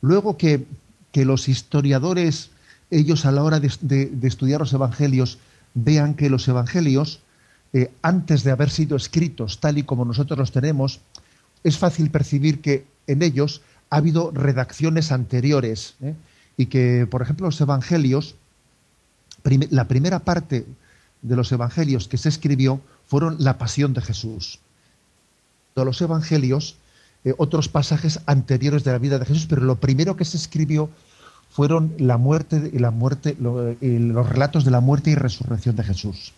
Luego que, los historiadores, ellos a la hora de, estudiar los evangelios, vean que los evangelios, eh, antes de haber sido escritos tal y como nosotros los tenemos, es fácil percibir que en ellos ha habido redacciones anteriores ¿eh? y que, por ejemplo, los evangelios, la primera parte de los evangelios que se escribió fueron la pasión de Jesús. De los evangelios, eh, otros pasajes anteriores de la vida de Jesús, pero lo primero que se escribió fueron la muerte, la muerte, eh, los relatos de la muerte y resurrección de Jesús.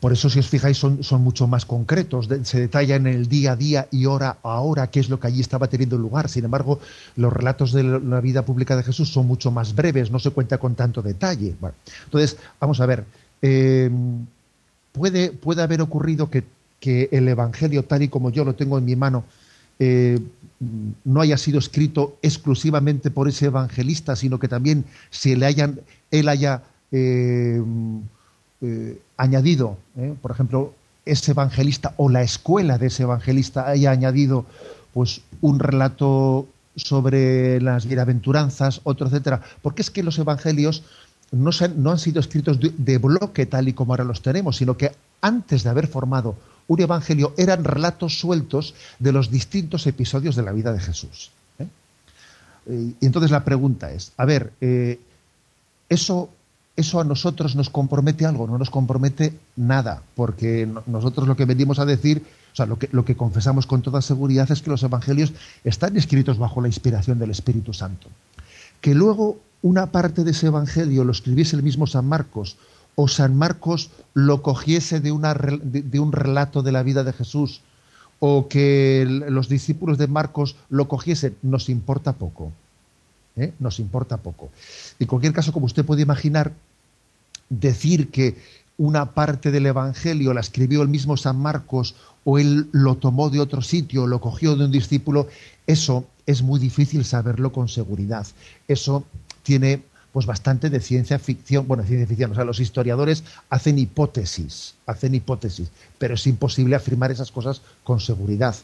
Por eso, si os fijáis, son, mucho más concretos, se detalla en el día a día y hora a hora qué es lo que allí estaba teniendo lugar. Sin embargo, los relatos de la vida pública de Jesús son mucho más breves, no se cuenta con tanto detalle. entonces, vamos a ver, eh, puede, haber ocurrido que, el Evangelio, tal y como yo lo tengo en mi mano, eh, no haya sido escrito exclusivamente por ese evangelista, sino que también se le hayan, él haya eh, añadido, eh, por ejemplo, ese evangelista o la escuela de ese evangelista haya añadido pues un relato sobre las bienaventuranzas, otro, etcétera. Porque es que los evangelios no, no han sido escritos de, bloque tal y como ahora los tenemos, sino que antes de haber formado un evangelio eran relatos sueltos de los distintos episodios de la vida de Jesús. ¿eh? Y entonces la pregunta es, a ver, eso eso a nosotros nos compromete algo, no nos compromete nada, porque nosotros lo que venimos a decir, o sea, lo que, lo que confesamos con toda seguridad es que los evangelios están escritos bajo la inspiración del Espíritu Santo. Que luego una parte de ese evangelio lo escribiese el mismo San Marcos, o San Marcos lo cogiese de, una, de un relato de la vida de Jesús, o que los discípulos de Marcos lo cogiesen, nos importa poco. ¿Eh? nos importa poco. En cualquier caso, como usted puede imaginar, decir que una parte del Evangelio la escribió el mismo San Marcos o él lo tomó de otro sitio, lo cogió de un discípulo, eso es muy difícil saberlo con seguridad. Eso tiene pues bastante de ciencia ficción, bueno, ciencia ficción, o sea, los historiadores hacen hipótesis, hacen hipótesis, pero es imposible afirmar esas cosas con seguridad.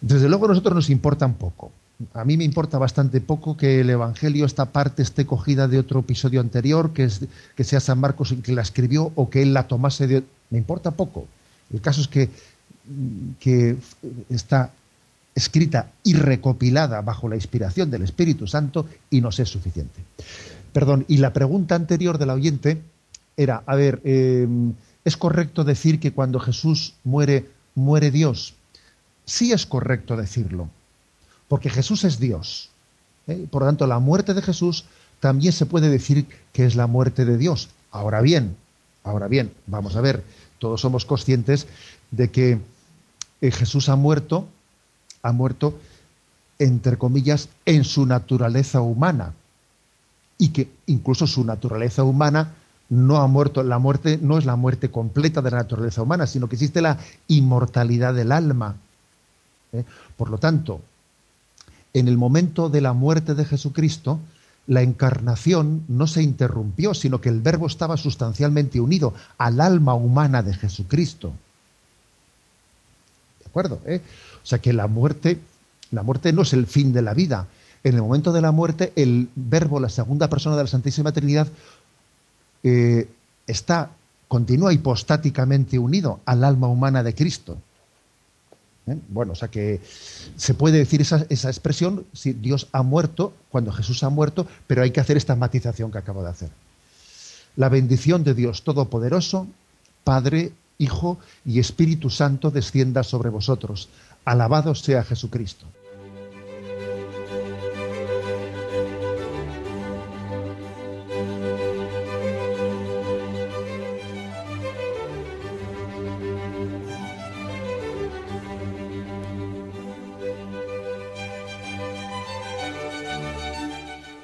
Desde luego a nosotros nos importa un poco. A mí me importa bastante poco que el Evangelio, esta parte, esté cogida de otro episodio anterior, que, es, que sea San Marcos el que la escribió o que él la tomase de... Me importa poco. El caso es que, que está escrita y recopilada bajo la inspiración del Espíritu Santo y nos es suficiente. Perdón, y la pregunta anterior del oyente era, a ver, em, ¿es correcto decir que cuando Jesús muere, muere Dios? Sí es correcto decirlo, porque Jesús es Dios. ¿eh? Por lo tanto, la muerte de Jesús también se puede decir que es la muerte de Dios. Ahora bien, ahora bien, vamos a ver, todos somos conscientes de que eh, Jesús ha muerto, ha muerto, entre comillas, en su naturaleza humana. Y que incluso su naturaleza humana no ha muerto. La muerte no es la muerte completa de la naturaleza humana, sino que existe la inmortalidad del alma. ¿eh? Por lo tanto, en el momento de la muerte de Jesucristo, la encarnación no se interrumpió, sino que el verbo estaba sustancialmente unido al alma humana de Jesucristo. ¿De acuerdo? ¿Eh? O sea que la muerte, la muerte no es el fin de la vida. En el momento de la muerte, el verbo, la segunda persona de la Santísima Trinidad, eh, está, continúa hipostáticamente unido al alma humana de Cristo. ¿Eh? Bueno, o sea que se puede decir esa, esa, expresión si Dios ha muerto, cuando Jesús ha muerto, pero hay que hacer esta matización que acabo de hacer. La bendición de Dios Todopoderoso, Padre, Hijo y Espíritu Santo descienda sobre vosotros. Alabado sea Jesucristo.